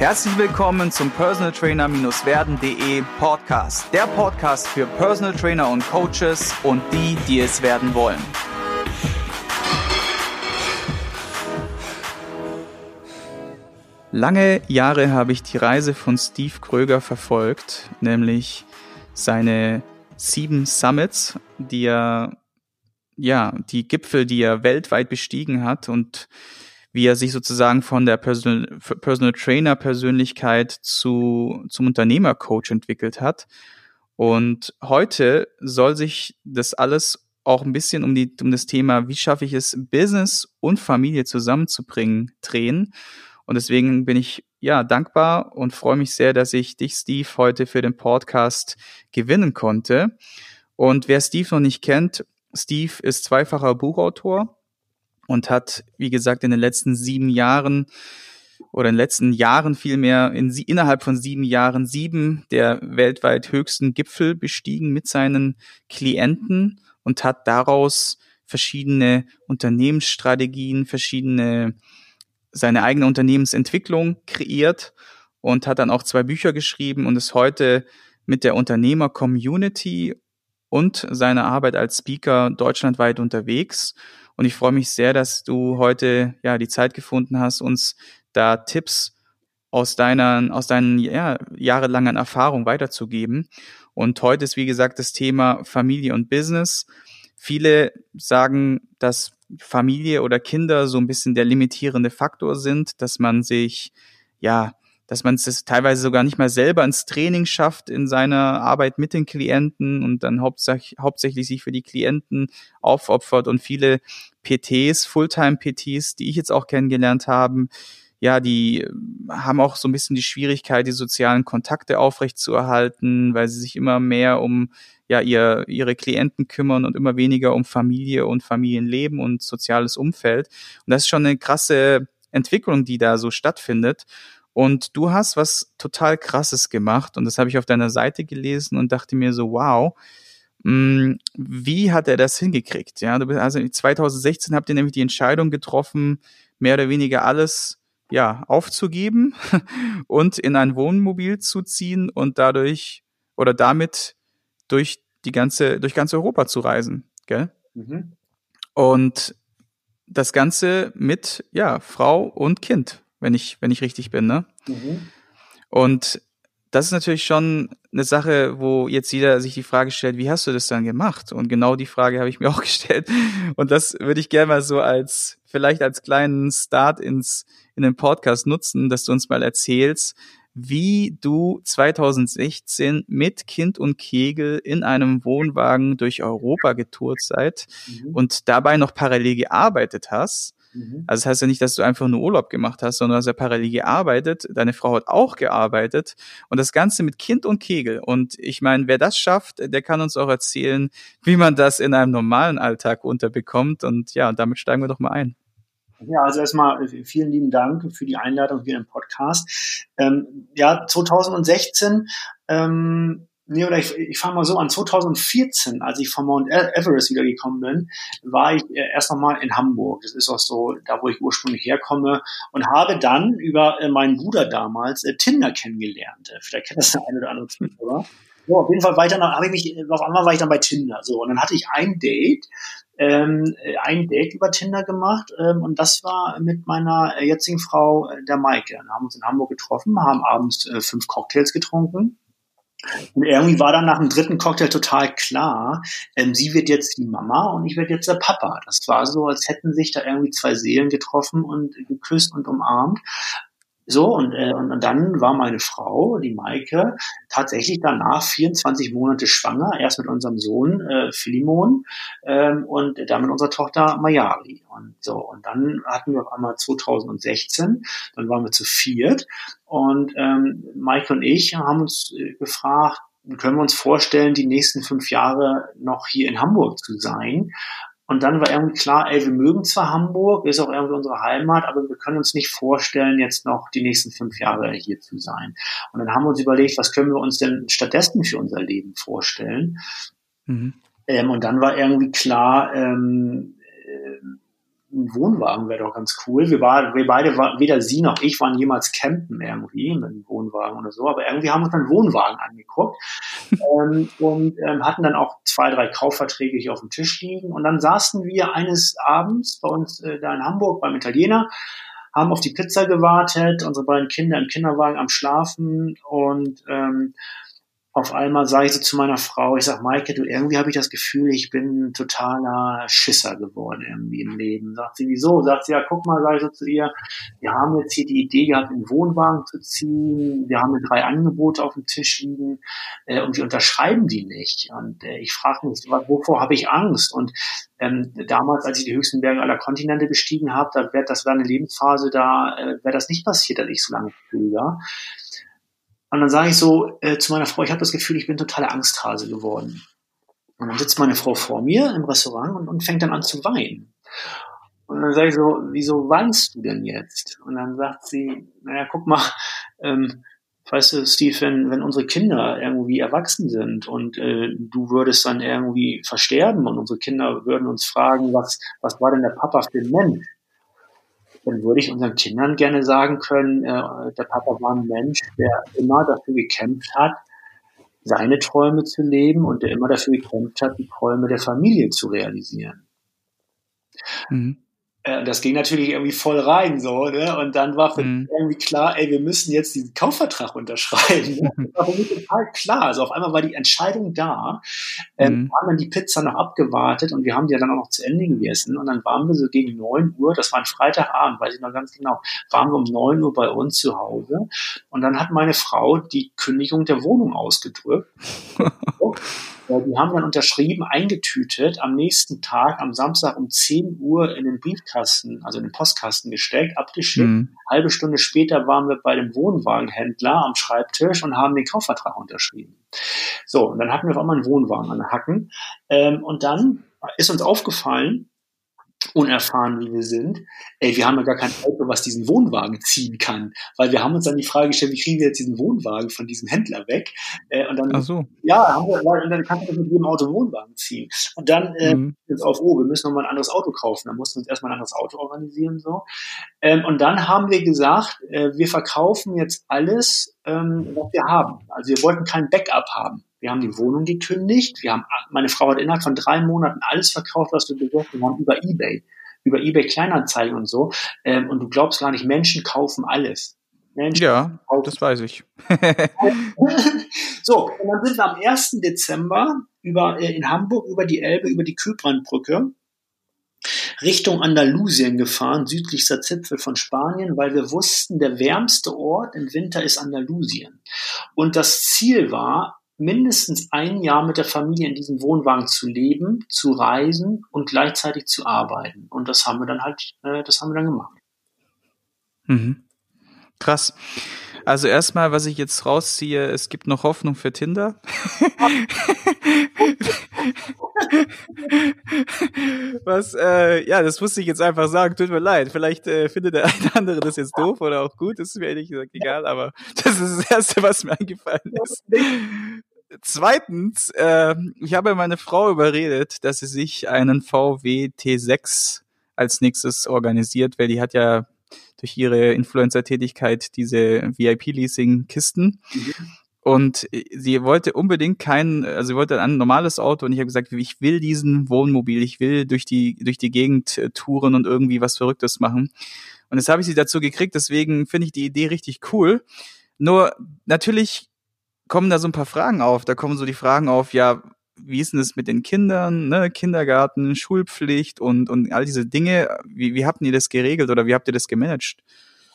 Herzlich willkommen zum Personal Trainer-werden.de Podcast. Der Podcast für Personal Trainer und Coaches und die, die es werden wollen. Lange Jahre habe ich die Reise von Steve Kröger verfolgt, nämlich seine sieben Summits, die er, ja, die Gipfel, die er weltweit bestiegen hat und wie er sich sozusagen von der Personal, Personal Trainer Persönlichkeit zu, zum Unternehmercoach entwickelt hat. Und heute soll sich das alles auch ein bisschen um, die, um das Thema, wie schaffe ich es, Business und Familie zusammenzubringen, drehen. Und deswegen bin ich ja dankbar und freue mich sehr, dass ich dich, Steve, heute für den Podcast gewinnen konnte. Und wer Steve noch nicht kennt, Steve ist zweifacher Buchautor und hat, wie gesagt, in den letzten sieben Jahren oder in den letzten Jahren vielmehr in, innerhalb von sieben Jahren sieben der weltweit höchsten Gipfel bestiegen mit seinen Klienten und hat daraus verschiedene Unternehmensstrategien, verschiedene seine eigene Unternehmensentwicklung kreiert und hat dann auch zwei Bücher geschrieben und ist heute mit der Unternehmer-Community und seiner Arbeit als Speaker deutschlandweit unterwegs und ich freue mich sehr, dass du heute ja die Zeit gefunden hast, uns da Tipps aus deiner, aus deinen ja, jahrelangen Erfahrungen weiterzugeben. Und heute ist, wie gesagt, das Thema Familie und Business. Viele sagen, dass Familie oder Kinder so ein bisschen der limitierende Faktor sind, dass man sich ja dass man es teilweise sogar nicht mal selber ins Training schafft in seiner Arbeit mit den Klienten und dann hauptsächlich, hauptsächlich sich für die Klienten aufopfert und viele PTs, Fulltime-PTs, die ich jetzt auch kennengelernt habe, ja, die haben auch so ein bisschen die Schwierigkeit, die sozialen Kontakte aufrechtzuerhalten, weil sie sich immer mehr um ja ihr, ihre Klienten kümmern und immer weniger um Familie und Familienleben und soziales Umfeld. Und das ist schon eine krasse Entwicklung, die da so stattfindet. Und du hast was total Krasses gemacht und das habe ich auf deiner Seite gelesen und dachte mir so, wow, mh, hm, wie hat er das hingekriegt? Ja, du bist, also 2016 habt ihr nämlich die Entscheidung getroffen, mehr oder weniger alles ja aufzugeben und in ein Wohnmobil zu ziehen und dadurch oder damit durch die ganze durch ganz Europa zu reisen, gell? Mhm. Und das Ganze mit ja Frau und Kind wenn ich, wenn ich richtig bin, ne? Mhm. Und das ist natürlich schon eine Sache, wo jetzt jeder sich die Frage stellt, wie hast du das dann gemacht? Und genau die Frage habe ich mir auch gestellt. Und das würde ich gerne mal so als, vielleicht als kleinen Start ins, in den Podcast nutzen, dass du uns mal erzählst, wie du 2016 mit Kind und Kegel in einem Wohnwagen durch Europa getourt seid mhm. und dabei noch parallel gearbeitet hast Mhm. Also das heißt ja nicht, dass du einfach nur Urlaub gemacht hast, sondern du hast ja parallel gearbeitet. Deine Frau hat auch gearbeitet und das Ganze mit Kind und Kegel. Und ich meine, wer das schafft, der kann uns auch erzählen, wie man das in einem normalen Alltag unterbekommt. Und ja, damit steigen wir doch mal ein. Ja, also erstmal äh, vielen lieben Dank für die Einladung hier im Podcast. Ähm, ja, 2016 ähm, nee, oder ich, ich fange mal so an, 2014, als ich von Mount e-, Everest wiedergekommen bin, war ich äh, erst nochmal in Hamburg. Das ist auch so, da wo ich ursprünglich herkomme und habe dann über äh, meinen Bruder damals äh, Tinder kennengelernt. Äh, vielleicht kennt das der eine oder andere Zuhörer. So, auf jeden Fall weiter nach, habe ich mich, auf einmal war ich dann bei Tinder. So, und dann hatte ich ein Date, ähm, ein Date über Tinder gemacht ähm, und das war mit meiner jetzigen Frau, der Maike. Wir haben uns in Hamburg getroffen, haben abends äh, fünf Cocktails getrunken und irgendwie war dann nach dem dritten Cocktail total klar, ähm, sie wird jetzt die Mama und ich werde jetzt der Papa. Das war so, als hätten sich da irgendwie zwei Seelen getroffen und geküsst und umarmt. So, und, äh, und dann war meine Frau, die Maike, tatsächlich danach 24 Monate schwanger, erst mit unserem Sohn äh, Philemon ähm, und dann mit unserer Tochter Mayari. Und so, und dann hatten wir auf einmal 2016, dann waren wir zu viert und ähm, Maike und ich haben uns äh, gefragt, können wir uns vorstellen, die nächsten fünf Jahre noch hier in Hamburg zu sein? Und dann war irgendwie klar, ey, wir mögen zwar Hamburg, ist auch irgendwie unsere Heimat, aber wir können uns nicht vorstellen, jetzt noch die nächsten fünf Jahre hier zu sein. Und dann haben wir uns überlegt, was können wir uns denn stattdessen für unser Leben vorstellen? Mhm. Ähm, und dann war irgendwie klar, ähm, äh, ein Wohnwagen wäre doch ganz cool. Wir, war, wir beide, weder sie noch ich waren jemals campen irgendwie mit einem Wohnwagen oder so, aber irgendwie haben wir uns dann Wohnwagen angeguckt ähm, und ähm, hatten dann auch zwei, drei Kaufverträge hier auf dem Tisch liegen. Und dann saßen wir eines Abends bei uns äh, da in Hamburg beim Italiener, haben auf die Pizza gewartet, unsere beiden Kinder im Kinderwagen am Schlafen und ähm, auf einmal sage ich so zu meiner Frau, ich sag, Maike, du, irgendwie habe ich das Gefühl, ich bin totaler Schisser geworden irgendwie im Leben. Sagt sie, wieso? Sagt sie, ja, guck mal, sage ich so zu ihr, wir haben jetzt hier die Idee gehabt, einen Wohnwagen zu ziehen, wir haben drei Angebote auf dem Tisch liegen äh, und wir unterschreiben die nicht. Und äh, ich frage mich, wovor habe ich Angst? Und ähm, damals, als ich die höchsten Berge aller Kontinente bestiegen habe, da wäre das war eine Lebensphase, da äh, wäre das nicht passiert, dass ich so lange früher. Und dann sage ich so äh, zu meiner Frau, ich habe das Gefühl, ich bin totaler Angsthase geworden. Und dann sitzt meine Frau vor mir im Restaurant und, und fängt dann an zu weinen. Und dann sage ich so, wieso weinst du denn jetzt? Und dann sagt sie, naja, guck mal, ähm, weißt du, Steve, wenn, wenn unsere Kinder irgendwie erwachsen sind und äh, du würdest dann irgendwie versterben und unsere Kinder würden uns fragen, was, was war denn der Papa für ein Mensch? Dann würde ich unseren Kindern gerne sagen können, äh, der Papa war ein Mensch, der immer dafür gekämpft hat, seine Träume zu leben und der immer dafür gekämpft hat, die Träume der Familie zu realisieren. Mhm. Äh, das ging natürlich irgendwie voll rein so, ne? Und dann war für mhm. irgendwie klar, ey, wir müssen jetzt diesen Kaufvertrag unterschreiben. Ne? Das war für mich total klar. Also auf einmal war die Entscheidung da. Ähm, mhm. haben dann die Pizza noch abgewartet und wir haben die ja dann auch noch zu Ende gegessen. Und dann waren wir so gegen neun Uhr, das war ein Freitagabend, weiß ich noch ganz genau, waren wir um neun Uhr bei uns zu Hause. Und dann hat meine Frau die Kündigung der Wohnung ausgedrückt. Die haben dann unterschrieben, eingetütet, am nächsten Tag, am Samstag um 10 Uhr in den Briefkasten, also in den Postkasten gesteckt, abgeschickt. Mhm. Halbe Stunde später waren wir bei dem Wohnwagenhändler am Schreibtisch und haben den Kaufvertrag unterschrieben. So, und dann hatten wir auf einmal einen Wohnwagen an den Hacken. Ähm, und dann ist uns aufgefallen, unerfahren wie wir sind, ey, wir haben ja gar kein Auto, was diesen Wohnwagen ziehen kann, weil wir haben uns dann die Frage gestellt, wie kriegen wir jetzt diesen Wohnwagen von diesem Händler weg? Äh, und dann, so. ja, haben wir, und dann kannst du mit jedem Auto Wohnwagen ziehen. Und dann äh, mhm. jetzt auf, oh, wir müssen nochmal ein anderes Auto kaufen. Dann mussten wir uns erstmal ein anderes Auto organisieren so. Ähm, und dann haben wir gesagt, äh, wir verkaufen jetzt alles, ähm, was wir haben. Also wir wollten kein Backup haben. Wir haben die Wohnung gekündigt. Wir haben, meine Frau hat innerhalb von drei Monaten alles verkauft, was wir besorgt haben, über Ebay, über Ebay Kleinanzeigen und so. Ähm, und du glaubst gar nicht, Menschen kaufen alles. Menschen ja, kaufen. das weiß ich. so, und dann sind wir am 1. Dezember über, äh, in Hamburg über die Elbe, über die Kybrandbrücke Richtung Andalusien gefahren, südlichster Zipfel von Spanien, weil wir wussten, der wärmste Ort im Winter ist Andalusien. Und das Ziel war, mindestens ein Jahr mit der Familie in diesem Wohnwagen zu leben, zu reisen und gleichzeitig zu arbeiten. Und das haben wir dann halt, äh, das haben wir dann gemacht. Mhm. Krass. Also erstmal, was ich jetzt rausziehe, es gibt noch Hoffnung für Tinder. was, äh, ja, das musste ich jetzt einfach sagen. Tut mir leid. Vielleicht äh, findet der eine andere das jetzt doof oder auch gut. Das ist mir ehrlich gesagt egal, aber das ist das Erste, was mir eingefallen ist. Zweitens, äh, ich habe meine Frau überredet, dass sie sich einen VW T6 als nächstes organisiert, weil die hat ja durch ihre Influencer-Tätigkeit diese VIP-Leasing-Kisten. Mhm. Und sie wollte unbedingt kein, also sie wollte ein normales Auto und ich habe gesagt, ich will diesen Wohnmobil, ich will durch die, durch die Gegend äh, touren und irgendwie was Verrücktes machen. Und jetzt habe ich sie dazu gekriegt, deswegen finde ich die Idee richtig cool. Nur natürlich kommen da so ein paar Fragen auf. Da kommen so die Fragen auf, ja, wie ist denn das mit den Kindern, ne? Kindergarten, Schulpflicht und, und all diese Dinge. Wie, wie habt ihr das geregelt oder wie habt ihr das gemanagt?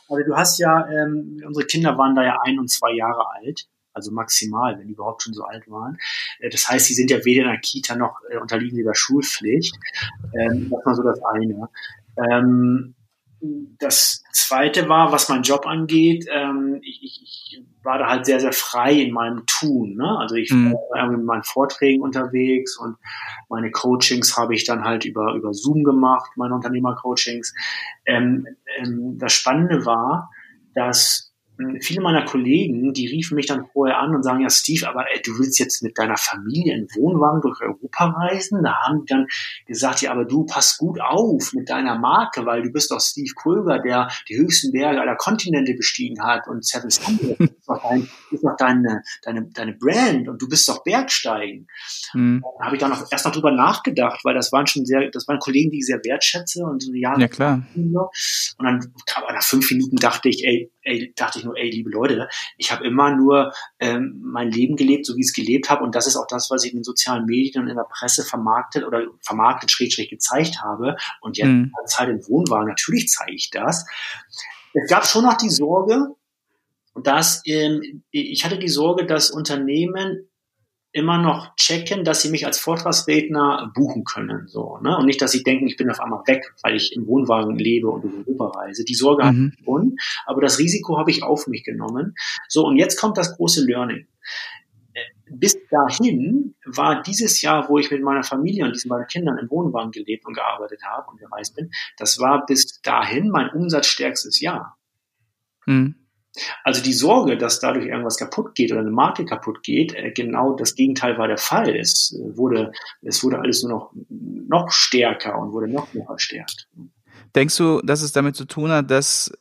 Also du hast ja, ähm, unsere Kinder waren da ja ein und zwei Jahre alt, also maximal, wenn die überhaupt schon so alt waren. Äh, das heißt, sie sind ja weder in der Kita noch äh, unterliegen der Schulpflicht. Ähm, das war so das eine. Ähm, das zweite war, was mein Job angeht, ähm, ich, ich, war da halt sehr, sehr frei in meinem Tun. Ne? Also ich mhm. war mit meinen Vorträgen unterwegs und meine Coachings habe ich dann halt über, über Zoom gemacht, meine Unternehmercoachings. Ähm, ähm, das Spannende war, dass viele meiner Kollegen, die riefen mich dann vorher an und sagen, ja Steve, aber ey, du willst jetzt mit deiner Familie in Wohnwagen durch Europa reisen? Da haben die dann gesagt, ja, aber du pass gut auf mit deiner Marke, weil du bist doch Steve Kröger, der die höchsten Berge aller Kontinente bestiegen hat und Seven Summit ist doch, dein, ist doch deine, deine, deine Brand und du bist doch Bergsteigen. Mhm. Da habe ich dann noch, erst noch drüber nachgedacht, weil das waren schon sehr, das waren Kollegen, die ich sehr wertschätze und so Jahre. Ja, klar. Und dann, aber nach fünf Minuten dachte ich, ey, ey, dachte ich nur, ey, liebe Leute, ich habe immer nur ähm, mein Leben gelebt, so wie ich es gelebt habe. Und das ist auch das, was ich in den sozialen Medien und in der Presse vermarktet oder vermarktet, schräg, schräg gezeigt habe. Und jetzt mhm. Zeit im Wohnwagen, natürlich zeige ich das. Es gab schon noch die Sorge, dass ähm, ich hatte die Sorge, dass Unternehmen immer noch checken, dass sie mich als Vortragsredner buchen können, so, ne? Und nicht, dass sie denken, ich bin auf einmal weg, weil ich im Wohnwagen lebe und in Europa reise. Die Sorge mhm. ich schon, aber das Risiko habe ich auf mich genommen. So, und jetzt kommt das große Learning. Bis dahin war dieses Jahr, wo ich mit meiner Familie und diesen beiden Kindern im Wohnwagen gelebt und gearbeitet habe und gereist bin, das war bis dahin mein umsatzstärkstes Jahr. Mhm. Also die Sorge, dass dadurch irgendwas kaputt geht oder eine Marke kaputt geht, äh, genau das Gegenteil war der Fall. Es äh, wurde, es wurde alles nur noch, noch stärker und wurde noch mehr verstärkt. Denkst du, dass es damit zu tun hat, dass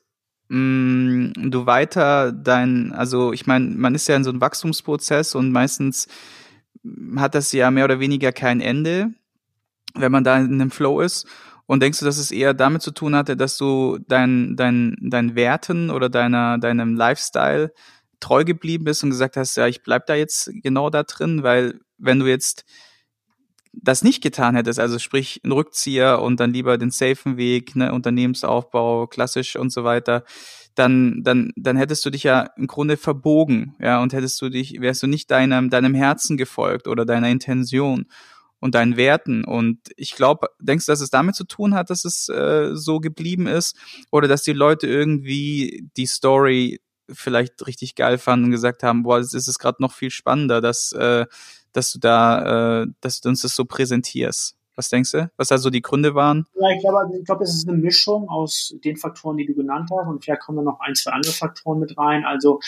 mh, mm, du weiter dein, also ich meine, man ist ja in so einem Wachstumsprozess und meistens hat das ja mehr oder weniger kein Ende, wenn man da in einem Flow ist. Und denkst du, dass es eher damit zu tun hatte, dass du dein, dein, dein Werten oder deiner, deinem Lifestyle treu geblieben bist und gesagt hast, ja, ich bleib da jetzt genau da drin, weil wenn du jetzt das nicht getan hättest, also sprich ein Rückzieher und dann lieber den safen Weg, ne, Unternehmensaufbau, klassisch und so weiter, dann, dann, dann hättest du dich ja im Grunde verbogen, ja, und hättest du dich, wärst du nicht deinem, deinem Herzen gefolgt oder deiner Intention und deinen Werten. Und ich glaube, denkst du, dass es damit zu tun hat, dass es äh, so geblieben ist? Oder dass die Leute irgendwie die Story vielleicht richtig geil fanden und gesagt haben, boah, es ist gerade noch viel spannender, dass, äh, dass du da, äh, dass du uns das so präsentierst. Was denkst du? Was da so die Gründe waren? Ja, ich glaube, ich glaube, es ist eine Mischung aus den Faktoren, die du genannt hast. Und vielleicht kommen da noch ein, zwei andere Faktoren mit rein. Also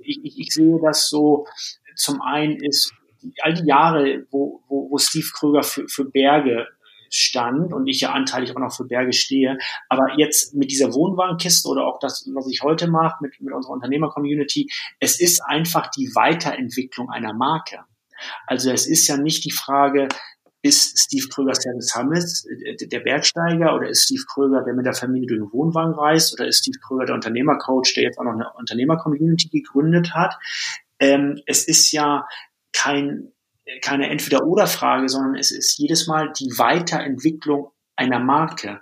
ich, ich, ich sehe das so, zum einen ist all die Jahre, wo, wo, wo Steve Kröger für, für Berge stand und ich ja anteilig auch noch für Berge stehe. Aber jetzt mit dieser Wohnwagenkiste oder auch das, was ich heute mache mit, mit unserer Unternehmer-Community, es ist einfach die Weiterentwicklung einer Marke. Also es ist ja nicht die Frage, ist Steve Kröger Service Summits äh, der Bergsteiger oder ist Steve Kröger, der mit der Familie durch den Wohnwagen reist oder ist Steve Kröger der Unternehmercoach, der jetzt auch noch eine Unternehmer-Community gegründet hat. Ähm, es ist ja kein, keine Entweder-Oder-Frage, sondern es ist jedes Mal die Weiterentwicklung einer Marke.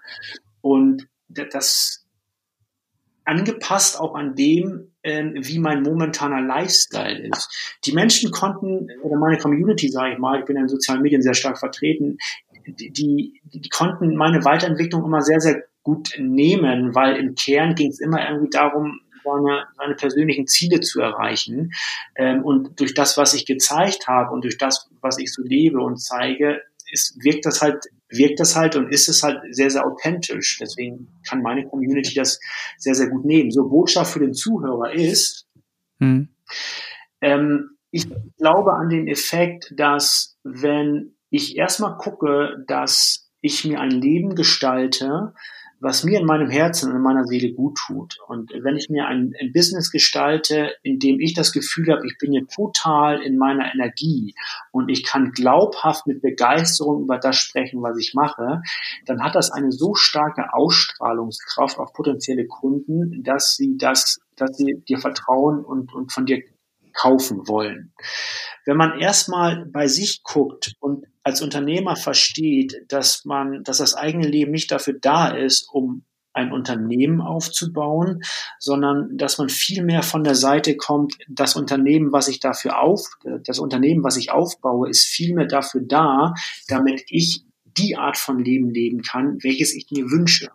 Und das angepasst auch an dem, ähm, wie mein momentaner Lifestyle ist. Die Menschen konnten, oder meine Community, sage ich mal, ich bin in sozialen Medien sehr stark vertreten, die, die, die konnten meine Weiterentwicklung immer sehr, sehr gut nehmen, weil im Kern ging es immer irgendwie darum, seine, seine persönlichen Ziele zu erreichen. Ähm, und durch das, was ich gezeigt habe und durch das, was ich so lebe und zeige, ist, wirkt das halt, wirkt das halt und ist es halt sehr, sehr authentisch. Deswegen kann meine Community das sehr, sehr gut nehmen. So Botschaft für den Zuhörer ist, hm. ähm, ich glaube an den Effekt, dass wenn ich erstmal gucke, dass ich mir ein Leben gestalte, was mir in meinem Herzen und in meiner Seele gut tut. Und wenn ich mir ein, ein Business gestalte, in dem ich das Gefühl habe, ich bin hier total in meiner Energie und ich kann glaubhaft mit Begeisterung über das sprechen, was ich mache, dann hat das eine so starke Ausstrahlungskraft auf potenzielle Kunden, dass sie das, dass sie dir vertrauen und, und von dir kaufen wollen. Wenn man erstmal bei sich guckt und als Unternehmer versteht, dass man, dass das eigene Leben nicht dafür da ist, um ein Unternehmen aufzubauen, sondern dass man viel mehr von der Seite kommt, das Unternehmen, was ich dafür auf, das Unternehmen, was ich aufbaue, ist viel mehr dafür da, damit ich die Art von Leben leben kann, welches ich mir wünsche.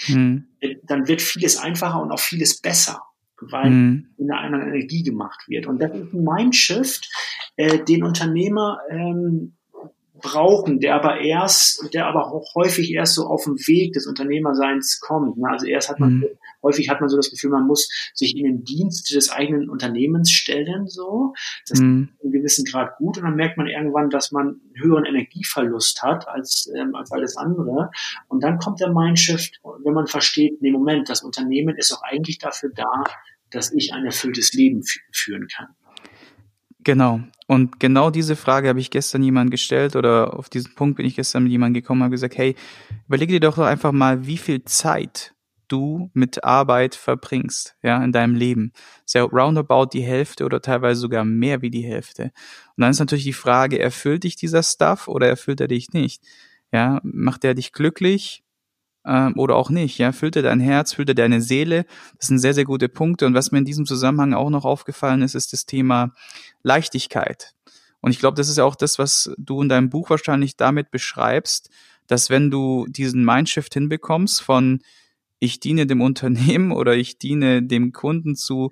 Hm. Dann wird vieles einfacher und auch vieles besser weil mhm. in einer anderen Energie gemacht wird. Und das ist ein Mindshift, äh, den Unternehmer ähm, brauchen, der aber erst, der aber auch häufig erst so auf dem Weg des Unternehmerseins kommt. Ne? Also erst hat man, mhm. häufig hat man so das Gefühl, man muss sich in den Dienst des eigenen Unternehmens stellen, so. Das mhm. ist in gewissen Grad gut und dann merkt man irgendwann, dass man einen höheren Energieverlust hat als, ähm, als alles andere. Und dann kommt der Mindshift, wenn man versteht, nee, Moment, das Unternehmen ist auch eigentlich dafür da, dass ich ein erfülltes Leben führen kann. Genau. Und genau diese Frage habe ich gestern jemand gestellt oder auf diesen Punkt bin ich gestern mit jemandem gekommen und habe gesagt, hey, überlege dir doch einfach mal, wie viel Zeit du mit Arbeit verbringst, ja, in deinem Leben. Sehr roundabout die Hälfte oder teilweise sogar mehr wie die Hälfte. Und dann ist natürlich die Frage, erfüllt dich dieser Stuff oder erfüllt er dich nicht? Ja, macht er dich glücklich? Ähm, oder auch nicht. Ja, füllt er dein Herz, füllt er deine Seele. Das sind sehr, sehr gute Punkte. Und was mir in diesem Zusammenhang auch noch aufgefallen ist, ist das Thema Leichtigkeit. Und ich glaube, das ist ja auch das, was du in deinem Buch wahrscheinlich damit beschreibst, dass wenn du diesen Mindshift hinbekommst von ich diene dem Unternehmen oder ich diene dem Kunden zu,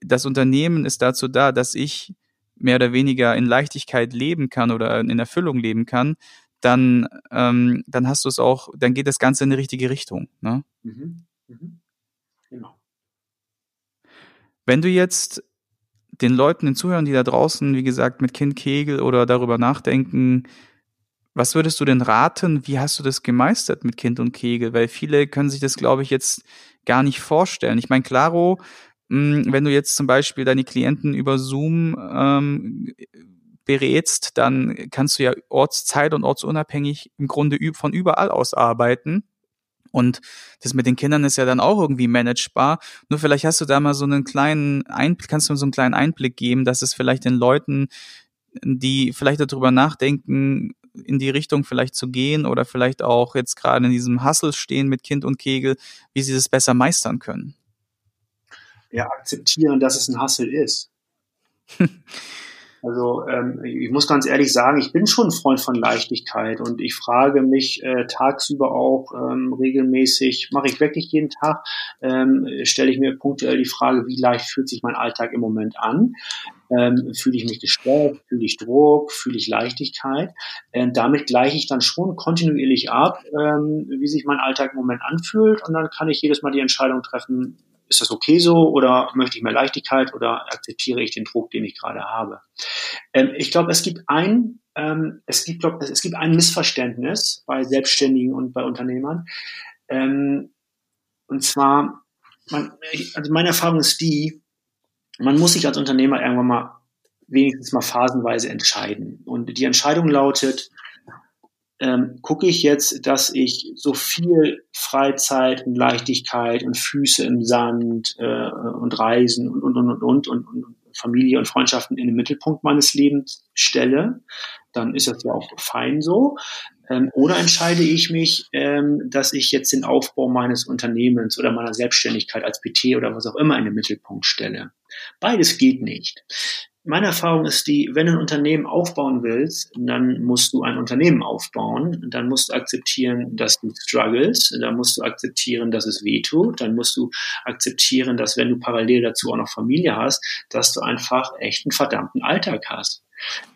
das Unternehmen ist dazu da, dass ich mehr oder weniger in Leichtigkeit leben kann oder in Erfüllung leben kann, dann, ähm, dann hast du es auch, dann geht das Ganze in die richtige Richtung. Ne? Mhm. Mhm. Genau. Wenn du jetzt den Leuten, den Zuhörern, die da draußen, wie gesagt, mit Kind Kegel oder darüber nachdenken, was würdest du denn raten? Wie hast du das gemeistert mit Kind und Kegel? Weil viele können sich das, glaube ich, jetzt gar nicht vorstellen. Ich meine, Claro, hm, wenn du jetzt zum Beispiel deine Klienten über Zoom ähm, berätst, dann kannst du ja ortszeit- und ortsunabhängig im Grunde von überall aus arbeiten. Und das mit den Kindern ist ja dann auch irgendwie managebar. Nur vielleicht hast du da mal so einen kleinen Einblick, kannst du so einen kleinen Einblick geben, dass es vielleicht den Leuten, die vielleicht darüber nachdenken, in die Richtung vielleicht zu gehen oder vielleicht auch jetzt gerade in diesem Hustle stehen mit Kind und Kegel, wie sie das besser meistern können. Ja, akzeptieren, dass es ein Hustle ist. Also ähm, ich muss ganz ehrlich sagen, ich bin schon ein Freund von Leichtigkeit und ich frage mich äh, tagsüber auch ähm, regelmäßig, mache ich wirklich jeden Tag, ähm, stelle ich mir punktuell die Frage, wie leicht fühlt sich mein Alltag im Moment an? Ähm, fühle ich mich gestresst, fühle ich Druck, fühle ich Leichtigkeit. Ähm, damit gleiche ich dann schon kontinuierlich ab, ähm, wie sich mein Alltag im Moment anfühlt und dann kann ich jedes Mal die Entscheidung treffen, ist das okay so oder möchte ich mehr Leichtigkeit oder akzeptiere ich den Druck, den ich gerade habe? Ähm, ich glaube, es gibt ein, ähm, es gibt, glaub, es gibt ein Missverständnis bei Selbstständigen und bei Unternehmern. Ähm, und zwar, man, also meine Erfahrung ist die, man muss sich als Unternehmer irgendwann mal wenigstens mal phasenweise entscheiden. Und die Entscheidung lautet, ähm, gucke ich jetzt, dass ich so viel Freizeit und Leichtigkeit und Füße im Sand äh, und Reisen und, und, und, und, und, und Familie und Freundschaften in den Mittelpunkt meines Lebens stelle, dann ist das ja auch fein so. Ähm, oder entscheide ich mich, ähm, dass ich jetzt den Aufbau meines Unternehmens oder meiner Selbstständigkeit als PT oder was auch immer in den Mittelpunkt stelle. Beides geht nicht meine Erfahrung ist die, wenn du ein Unternehmen aufbauen willst, dann musst du ein Unternehmen aufbauen. Dann musst du akzeptieren, dass du struggles. Dann musst du akzeptieren, dass es weh tut. Dann musst du akzeptieren, dass wenn du parallel dazu auch noch Familie hast, dass du einfach echt einen verdammten Alltag hast.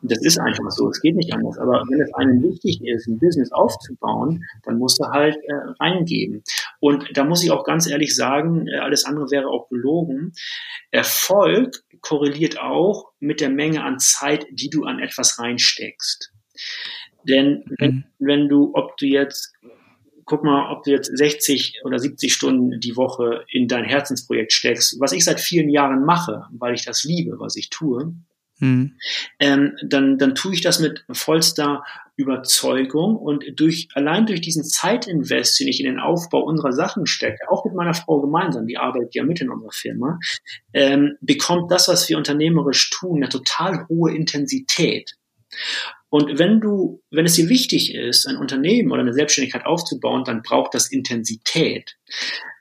Das ist einfach so, es geht nicht anders. Aber wenn es einem wichtig ist, ein Business aufzubauen, dann musst du halt äh, reingeben. Und da muss ich auch ganz ehrlich sagen, äh, alles andere wäre auch gelogen. Erfolg korreliert auch mit der Menge an Zeit, die du an etwas reinsteckst. Denn wenn, mhm. wenn du, ob du jetzt, guck mal, ob du jetzt 60 oder 70 Stunden die Woche in dein Herzensprojekt steckst, was ich seit vielen Jahren mache, weil ich das liebe, was ich tue, Mhm. Ähm, dann, dann tue ich das mit vollster Überzeugung und durch, allein durch diesen Zeitinvest, den ich in den Aufbau unserer Sachen stecke, auch mit meiner Frau gemeinsam, die arbeitet ja mit in unserer Firma, ähm, bekommt das, was wir unternehmerisch tun, eine total hohe Intensität. Und wenn du, wenn es dir wichtig ist, ein Unternehmen oder eine Selbstständigkeit aufzubauen, dann braucht das Intensität.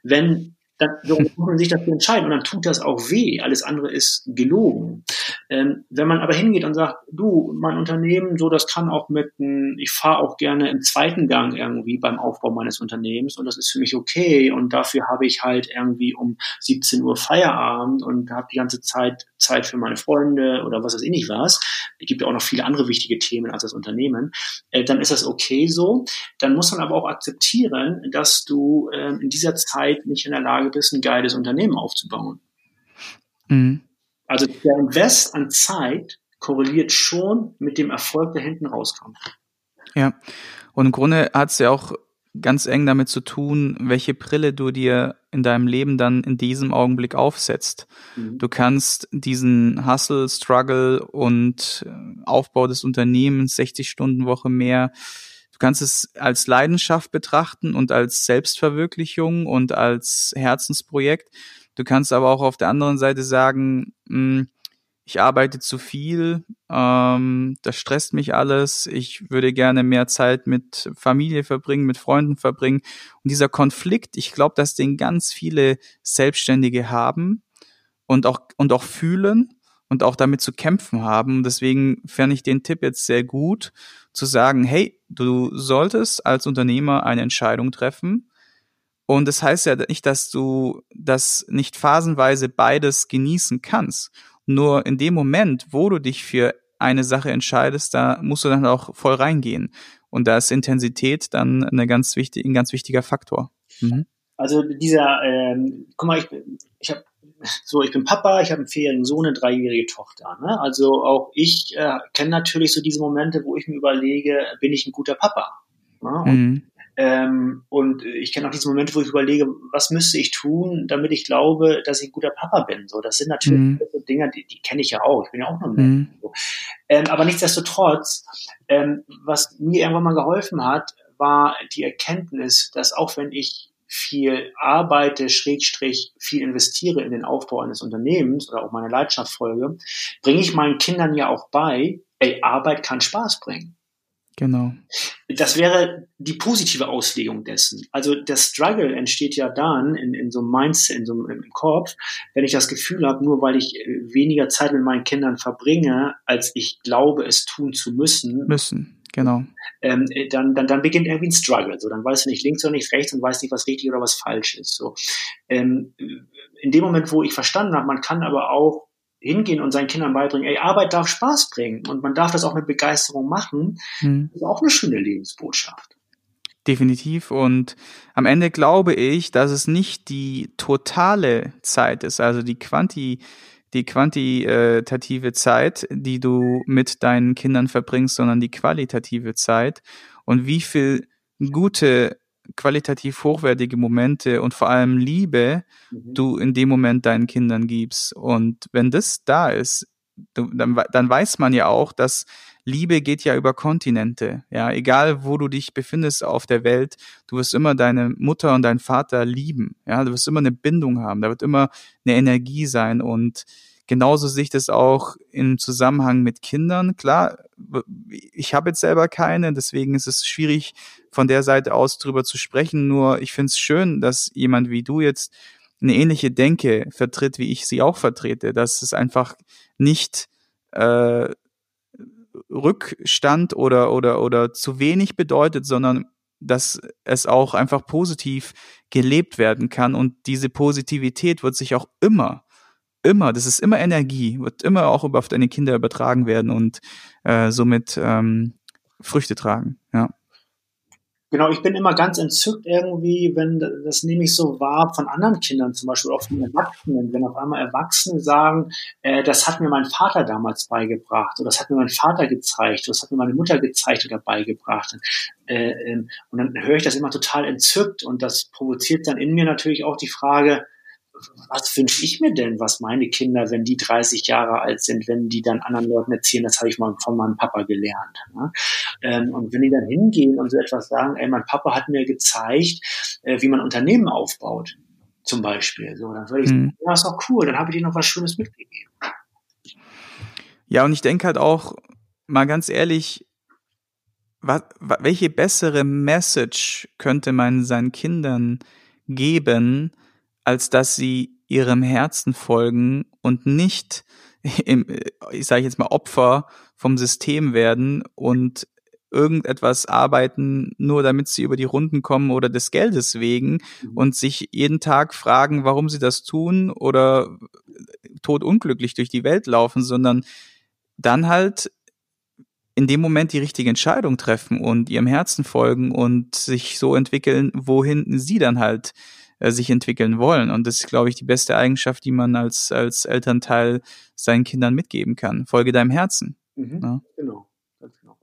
Wenn dann muss man sich dafür entscheiden und dann tut das auch weh. Alles andere ist gelogen. Ähm, wenn man aber hingeht und sagt, du, mein Unternehmen, so das kann auch mit, ein, ich fahre auch gerne im zweiten Gang irgendwie beim Aufbau meines Unternehmens und das ist für mich okay und dafür habe ich halt irgendwie um 17 Uhr Feierabend und habe die ganze Zeit Zeit für meine Freunde oder was weiß ich nicht was. Es gibt ja auch noch viele andere wichtige Themen als das Unternehmen. Äh, dann ist das okay so. Dann muss man aber auch akzeptieren, dass du äh, in dieser Zeit nicht in der Lage bist, ein geiles Unternehmen aufzubauen. Mhm. Also der Invest an Zeit korreliert schon mit dem Erfolg, der hinten rauskommt. Ja, und im Grunde hat es ja auch ganz eng damit zu tun, welche Brille du dir in deinem Leben dann in diesem Augenblick aufsetzt. Mhm. Du kannst diesen Hustle, Struggle und äh, Aufbau des Unternehmens, 60 Stunden Woche mehr, du kannst es als Leidenschaft betrachten und als Selbstverwirklichung und als Herzensprojekt. Du kannst aber auch auf der anderen Seite sagen, mh, hm, ich arbeite zu viel, ähm, das stresst mich alles, ich würde gerne mehr Zeit mit Familie verbringen, mit Freunden verbringen. Und dieser Konflikt, ich glaube, dass den ganz viele Selbstständige haben und auch, und auch fühlen und auch damit zu kämpfen haben. Deswegen fände ich den Tipp jetzt sehr gut, zu sagen, hey, du solltest als Unternehmer eine Entscheidung treffen. Und das heißt ja nicht, dass du das nicht phasenweise beides genießen kannst. Nur in dem Moment, wo du dich für eine Sache entscheidest, da musst du dann auch voll reingehen. Und da ist Intensität dann eine ganz wichtig, ein ganz wichtiger Faktor. Mhm. Also dieser, ähm, guck mal, ich, ich habe so, ich bin Papa, ich habe einen vierjährigen Sohn, eine dreijährige Tochter. Ne? Also auch ich äh, kenne natürlich so diese Momente, wo ich mir überlege, bin ich ein guter Papa? Ne? Und mhm. Ähm, und ich kenne auch diese Momente, wo ich überlege, was müsste ich tun, damit ich glaube, dass ich ein guter Papa bin. So, das sind natürlich mhm. Dinge, die, die kenne ich ja auch. Ich bin ja auch nur ein Mensch. Mhm. So. Ähm, aber nichtsdestotrotz, ähm, was mir irgendwann mal geholfen hat, war die Erkenntnis, dass auch wenn ich viel arbeite, Schrägstrich, viel investiere in den Aufbau eines Unternehmens oder auch meine Leidenschaft folge, bringe ich meinen Kindern ja auch bei, ey, Arbeit kann Spaß bringen. Genau. Das wäre die positive Auslegung dessen. Also der Struggle entsteht ja dann in, in so einem Mindset, in so einem im Kopf, wenn ich das Gefühl habe, nur weil ich äh, weniger Zeit mit meinen Kindern verbringe, als ich glaube, es tun zu müssen. Müssen, genau. Ähm, äh, dann, dann, dann beginnt irgendwie ein Struggle. So, dann weißt du nicht links oder nicht rechts und weißt nicht, was richtig oder was falsch ist. So, ähm, in dem Moment, wo ich verstanden habe, man kann aber auch hingehen und seinen Kindern beibringen, ey, Arbeit darf Spaß bringen und man darf das auch mit Begeisterung machen, mhm. ist auch eine schöne Lebensbotschaft. Definitiv. Und am Ende glaube ich, dass es nicht die totale Zeit ist, also die Quanti, die quantitative Zeit, die du mit deinen Kindern verbringst, sondern die qualitative Zeit und wie viel gute qualitativ hochwertige Momente und vor allem Liebe mhm. du in dem Moment deinen Kindern gibst. Und wenn das da ist, dann, dann weiß man ja auch, dass Liebe geht ja über Kontinente. Ja, egal wo du dich befindest auf der Welt, du wirst immer deine Mutter und deinen Vater lieben. Ja, du wirst immer eine Bindung haben. Da wird immer eine Energie sein und Genauso sehe ich das auch im Zusammenhang mit Kindern. Klar, ich habe jetzt selber keine, deswegen ist es schwierig, von der Seite aus drüber zu sprechen. Nur ich finde es schön, dass jemand wie du jetzt eine ähnliche Denke vertritt, wie ich sie auch vertrete, dass es einfach nicht äh, Rückstand oder, oder, oder zu wenig bedeutet, sondern dass es auch einfach positiv gelebt werden kann. Und diese Positivität wird sich auch immer immer, das ist immer Energie, wird immer auch auf deine Kinder übertragen werden und äh, somit ähm, Früchte tragen, ja. Genau, ich bin immer ganz entzückt irgendwie, wenn das nehme ich so wahr von anderen Kindern zum Beispiel, auch von Erwachsenen, wenn auf einmal Erwachsene sagen, äh, das hat mir mein Vater damals beigebracht oder das hat mir mein Vater gezeigt oder das hat mir meine Mutter gezeigt oder beigebracht. Äh, äh, und dann höre ich das immer total entzückt und das provoziert dann in mir natürlich auch die Frage, was wünsche ich mir denn, was meine Kinder, wenn die 30 Jahre alt sind, wenn die dann anderen Leuten erzählen, das habe ich mal von meinem Papa gelernt. Ne? Ähm, und wenn die dann hingehen und so etwas sagen, ey, mein Papa hat mir gezeigt, äh, wie man Unternehmen aufbaut, zum Beispiel. So, dann würde ich mhm. sagen, ja, ist doch cool, dann habe ich dir noch was Schönes mitgegeben. Ja, und ich denke halt auch, mal ganz ehrlich, was, welche bessere Message könnte man seinen Kindern geben, als dass sie ihrem Herzen folgen und nicht im, ich sage jetzt mal Opfer vom System werden und irgendetwas arbeiten, nur damit sie über die Runden kommen oder des Geldes wegen mhm. und sich jeden Tag fragen, warum sie das tun oder todunglücklich durch die Welt laufen, sondern dann halt in dem Moment die richtige Entscheidung treffen und ihrem Herzen folgen und sich so entwickeln, wohin sie dann halt äh, sich entwickeln wollen. Und das ist, glaube ich, die beste Eigenschaft, die man als, als Elternteil seinen Kindern mitgeben kann. Folge deinem Herzen. Mhm, ja. Genau, ganz genau.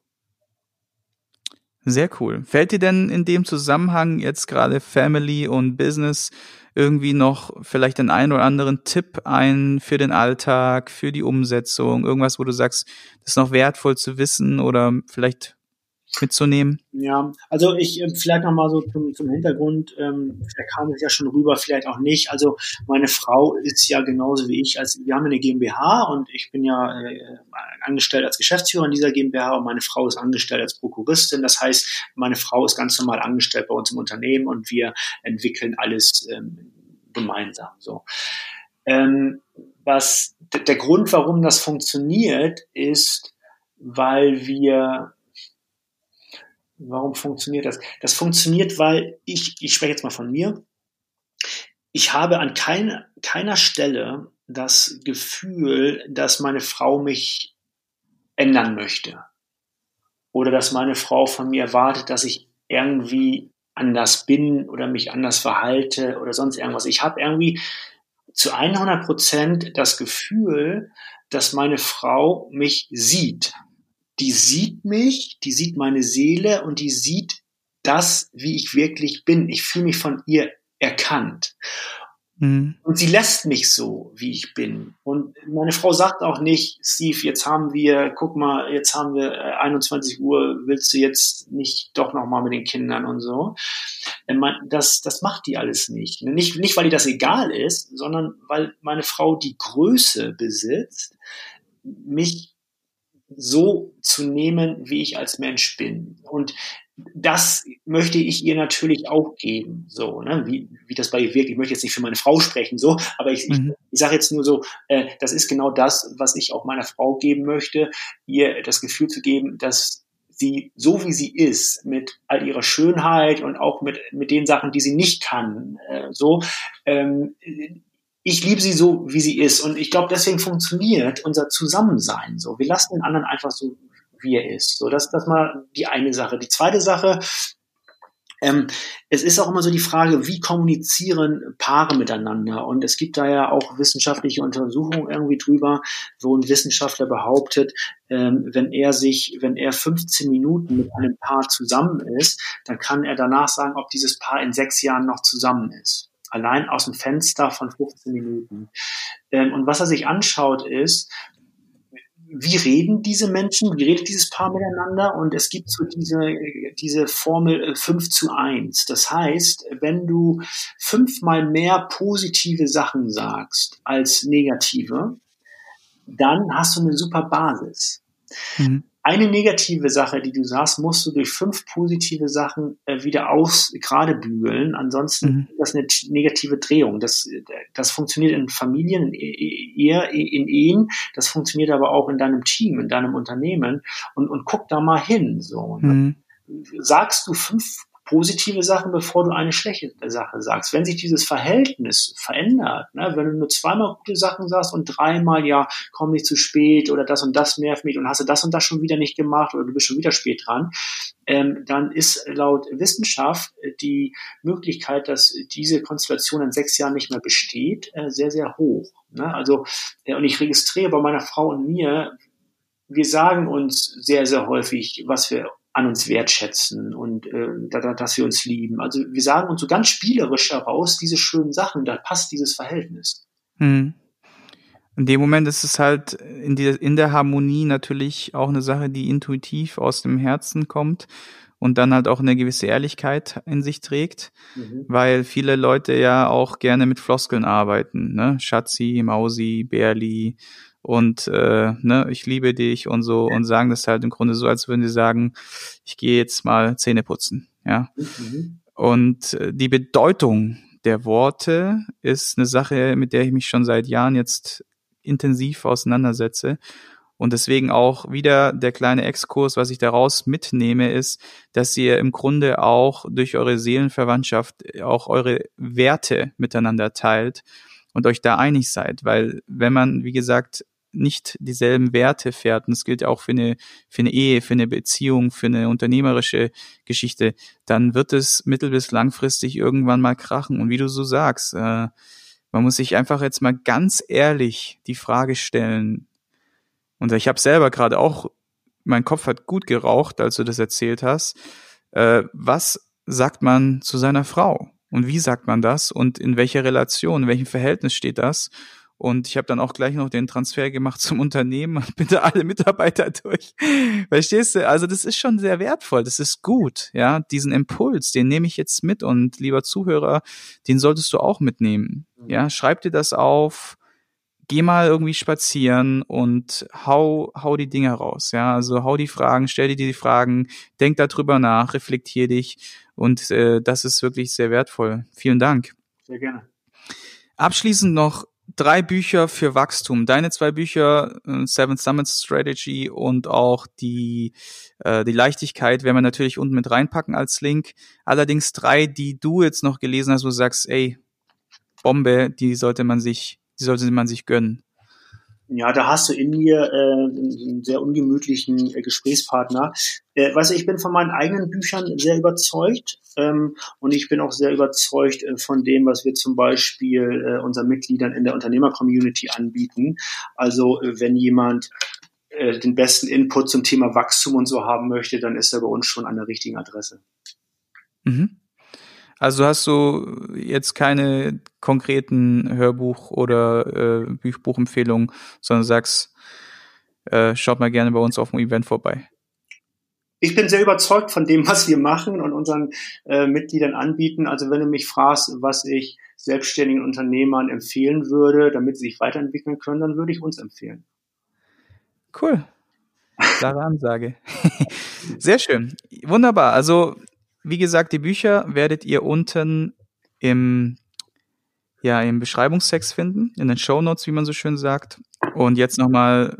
Sehr cool. Fällt dir denn in dem Zusammenhang jetzt gerade Family und Business irgendwie noch vielleicht den einen oder anderen Tipp ein für den Alltag, für die Umsetzung, irgendwas, wo du sagst, das ist noch wertvoll zu wissen oder vielleicht mitzunehmen? Ja, also ich äh, vielleicht nochmal so zum, zum Hintergrund, ähm, da kam es ja schon rüber, vielleicht auch nicht. Also meine Frau ist ja genauso wie ich, als wir haben eine GmbH und ich bin ja äh, angestellt als Geschäftsführer in dieser GmbH und meine Frau ist angestellt als Prokuristin. Das heißt, meine Frau ist ganz normal angestellt bei uns im Unternehmen und wir entwickeln alles ähm, gemeinsam. So. Ähm, was der Grund, warum das funktioniert, ist, weil wir Warum funktioniert das? Das funktioniert, weil ich, ich spreche jetzt mal von mir, ich habe an kein, keiner Stelle das Gefühl, dass meine Frau mich ändern möchte. Oder dass meine Frau von mir erwartet, dass ich irgendwie anders bin oder mich anders verhalte oder sonst irgendwas. Ich habe irgendwie zu 100 Prozent das Gefühl, dass meine Frau mich sieht die sieht mich, die sieht meine Seele und die sieht das, wie ich wirklich bin. Ich fühle mich von ihr erkannt. Mhm. Und sie lässt mich so, wie ich bin. Und meine Frau sagt auch nicht, Steve, jetzt haben wir, guck mal, jetzt haben wir 21 äh, Uhr, willst du jetzt nicht doch nochmal mit den Kindern und so. Das, das macht die alles nicht. nicht. Nicht, weil ihr das egal ist, sondern weil meine Frau die Größe besitzt, mich so zu nehmen, wie ich als Mensch bin. Und das möchte ich ihr natürlich auch geben, so, ne? wie, wie das bei ihr wirkt. Ich möchte jetzt nicht für meine Frau sprechen, so, aber ich, mhm. ich, ich sage jetzt nur so, äh, das ist genau das, was ich auch meiner Frau geben möchte, ihr das Gefühl zu geben, dass sie so wie sie ist, mit all ihrer Schönheit und auch mit, mit den Sachen, die sie nicht kann, äh, so, ähm, ich liebe sie so, wie sie ist. Und ich glaube, deswegen funktioniert unser Zusammensein so. Wir lassen den anderen einfach so, wie er ist. So, das, das mal die eine Sache. Die zweite Sache, ähm, es ist auch immer so die Frage, wie kommunizieren Paare miteinander? Und es gibt da ja auch wissenschaftliche Untersuchungen irgendwie drüber, wo ein Wissenschaftler behauptet, ähm, wenn er sich, wenn er 15 Minuten mit einem Paar zusammen ist, dann kann er danach sagen, ob dieses Paar in sechs Jahren noch zusammen ist allein aus dem Fenster von 15 Minuten. Ähm, und was er sich anschaut ist, wie reden diese Menschen, wie redet dieses Paar miteinander? Und es gibt so diese, diese Formel 5 äh, zu 1. Das heißt, wenn du fünfmal mehr positive Sachen sagst als negative, dann hast du eine super Basis. Mhm eine negative Sache, die du sagst, musst du durch fünf positive Sachen äh, wieder aus gerade bügeln. Ansonsten mhm. ist das eine negative Drehung. Das, das funktioniert in Familien, in, Ehe, in Ehen. Das funktioniert aber auch in deinem Team, in deinem Unternehmen. Und, und guck da mal hin. So. Ne? Mhm. Sagst du fünf positive Sachen, bevor du eine schlechte Sache sagst. Wenn sich dieses Verhältnis verändert, ne, wenn du nur zweimal gute Sachen sagst und dreimal, ja, komm nicht zu spät oder das und das nervt mich und hast du das und das schon wieder nicht gemacht oder du bist schon wieder spät dran, ähm, dann ist laut Wissenschaft die Möglichkeit, dass diese Konstellation in sechs Jahren nicht mehr besteht, äh, sehr, sehr hoch. Ne? Also, äh, und ich registriere bei meiner Frau und mir, wir sagen uns sehr, sehr häufig, was wir an uns wertschätzen und äh, dass wir uns lieben. Also wir sagen uns so ganz spielerisch heraus diese schönen Sachen, da passt dieses Verhältnis. Hm. In dem Moment ist es halt in, die, in der Harmonie natürlich auch eine Sache, die intuitiv aus dem Herzen kommt und dann halt auch eine gewisse Ehrlichkeit in sich trägt, mhm. weil viele Leute ja auch gerne mit Floskeln arbeiten, ne? Schatzi, Mausi, Bärli, und äh, ne, ich liebe dich und so und sagen das halt im Grunde so, als würden sie sagen, ich gehe jetzt mal Zähne putzen, ja. Mhm. Und äh, die Bedeutung der Worte ist eine Sache, mit der ich mich schon seit Jahren jetzt intensiv auseinandersetze. Und deswegen auch wieder der kleine Exkurs, was ich daraus mitnehme, ist, dass ihr im Grunde auch durch eure Seelenverwandtschaft auch eure Werte miteinander teilt und euch da einig seid. Weil wenn man, wie gesagt, nicht dieselben Werte fährt, und das gilt ja auch für eine, für eine Ehe, für eine Beziehung, für eine unternehmerische Geschichte, dann wird es mittel- bis langfristig irgendwann mal krachen. Und wie du so sagst, äh, man muss sich einfach jetzt mal ganz ehrlich die Frage stellen, und ich habe selber gerade auch, mein Kopf hat gut geraucht, als du das erzählt hast. Äh, was sagt man zu seiner Frau? Und wie sagt man das? Und in welcher Relation, in welchem Verhältnis steht das? Und ich habe dann auch gleich noch den Transfer gemacht zum Unternehmen. Bitte alle Mitarbeiter durch. Verstehst du? Also das ist schon sehr wertvoll. Das ist gut. Ja, diesen Impuls, den nehme ich jetzt mit. Und lieber Zuhörer, den solltest du auch mitnehmen. Ja, schreib dir das auf geh mal irgendwie spazieren und hau, hau die Dinge raus. Ja, also hau die Fragen, stell dir die Fragen, denk darüber nach, reflektier dich und äh, das ist wirklich sehr wertvoll. Vielen Dank. Sehr gerne. Abschließend noch drei Bücher für Wachstum. Deine zwei Bücher, äh, Seven Summits Strategy und auch die, äh, die Leichtigkeit, werden wir natürlich unten mit reinpacken als Link. Allerdings drei, die du jetzt noch gelesen hast, wo du sagst, ey, Bombe, die sollte man sich die sollte man sich gönnen. Ja, da hast du in mir äh, einen sehr ungemütlichen äh, Gesprächspartner. Äh, weißt du, ich bin von meinen eigenen Büchern sehr überzeugt ähm, und ich bin auch sehr überzeugt äh, von dem, was wir zum Beispiel äh, unseren Mitgliedern in der Unternehmer-Community anbieten. Also äh, wenn jemand äh, den besten Input zum Thema Wachstum und so haben möchte, dann ist er bei uns schon an der richtigen Adresse. Mhm. Also hast du jetzt keine konkreten Hörbuch- oder äh, Buchempfehlungen, sondern sagst, äh, schaut mal gerne bei uns auf dem Event vorbei. Ich bin sehr überzeugt von dem, was wir machen und unseren äh, Mitgliedern anbieten. Also wenn du mich fragst, was ich selbstständigen Unternehmern empfehlen würde, damit sie sich weiterentwickeln können, dann würde ich uns empfehlen. Cool. Klare Ansage. Sehr schön. Wunderbar. Also wie gesagt, die Bücher werdet ihr unten im, ja, im Beschreibungstext finden, in den Show Notes, wie man so schön sagt. Und jetzt nochmal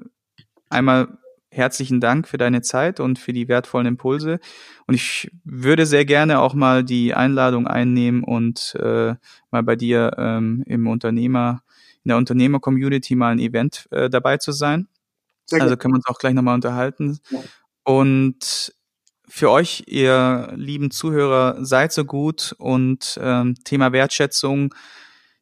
einmal herzlichen Dank für deine Zeit und für die wertvollen Impulse. Und ich würde sehr gerne auch mal die Einladung einnehmen und äh, mal bei dir ähm, im Unternehmer, in der Unternehmer-Community mal ein Event äh, dabei zu sein. Also können wir uns auch gleich nochmal unterhalten. Ja. Und für euch, ihr lieben Zuhörer, seid so gut und ähm, Thema Wertschätzung.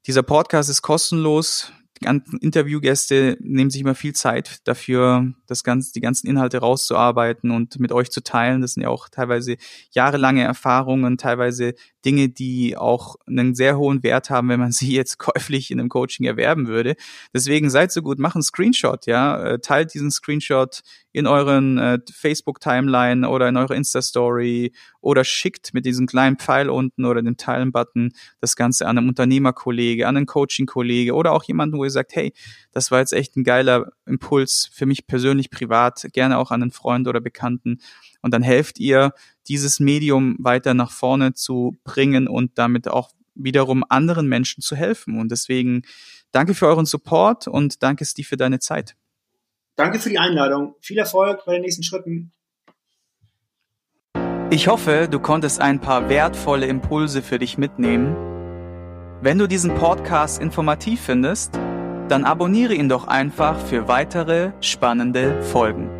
Dieser Podcast ist kostenlos die ganzen Interviewgäste nehmen sich immer viel Zeit dafür, das ganze, die ganzen Inhalte rauszuarbeiten und mit euch zu teilen. Das sind ja auch teilweise jahrelange Erfahrungen, teilweise Dinge, die auch einen sehr hohen Wert haben, wenn man sie jetzt käuflich in einem Coaching erwerben würde. Deswegen seid so gut, macht einen Screenshot, ja, äh, teilt diesen Screenshot in euren äh, Facebook-Timeline oder in eure Insta-Story oder schickt mit diesem kleinen Pfeil unten oder dem Teilen-Button das Ganze an einen Unternehmerkollege, an einen Coaching-Kollege oder auch jemanden, wo ihr sagt, hey, das war jetzt echt ein geiler Impuls für mich persönlich privat, gerne auch an einen Freund oder Bekannten. Und dann helft ihr, dieses Medium weiter nach vorne zu bringen und damit auch wiederum anderen Menschen zu helfen. Und deswegen danke für euren Support und danke Steve für deine Zeit. Danke für die Einladung. Viel Erfolg bei den nächsten Schritten. Ich hoffe, du konntest ein paar wertvolle Impulse für dich mitnehmen. Wenn du diesen Podcast informativ findest, dann abonniere ihn doch einfach für weitere spannende Folgen.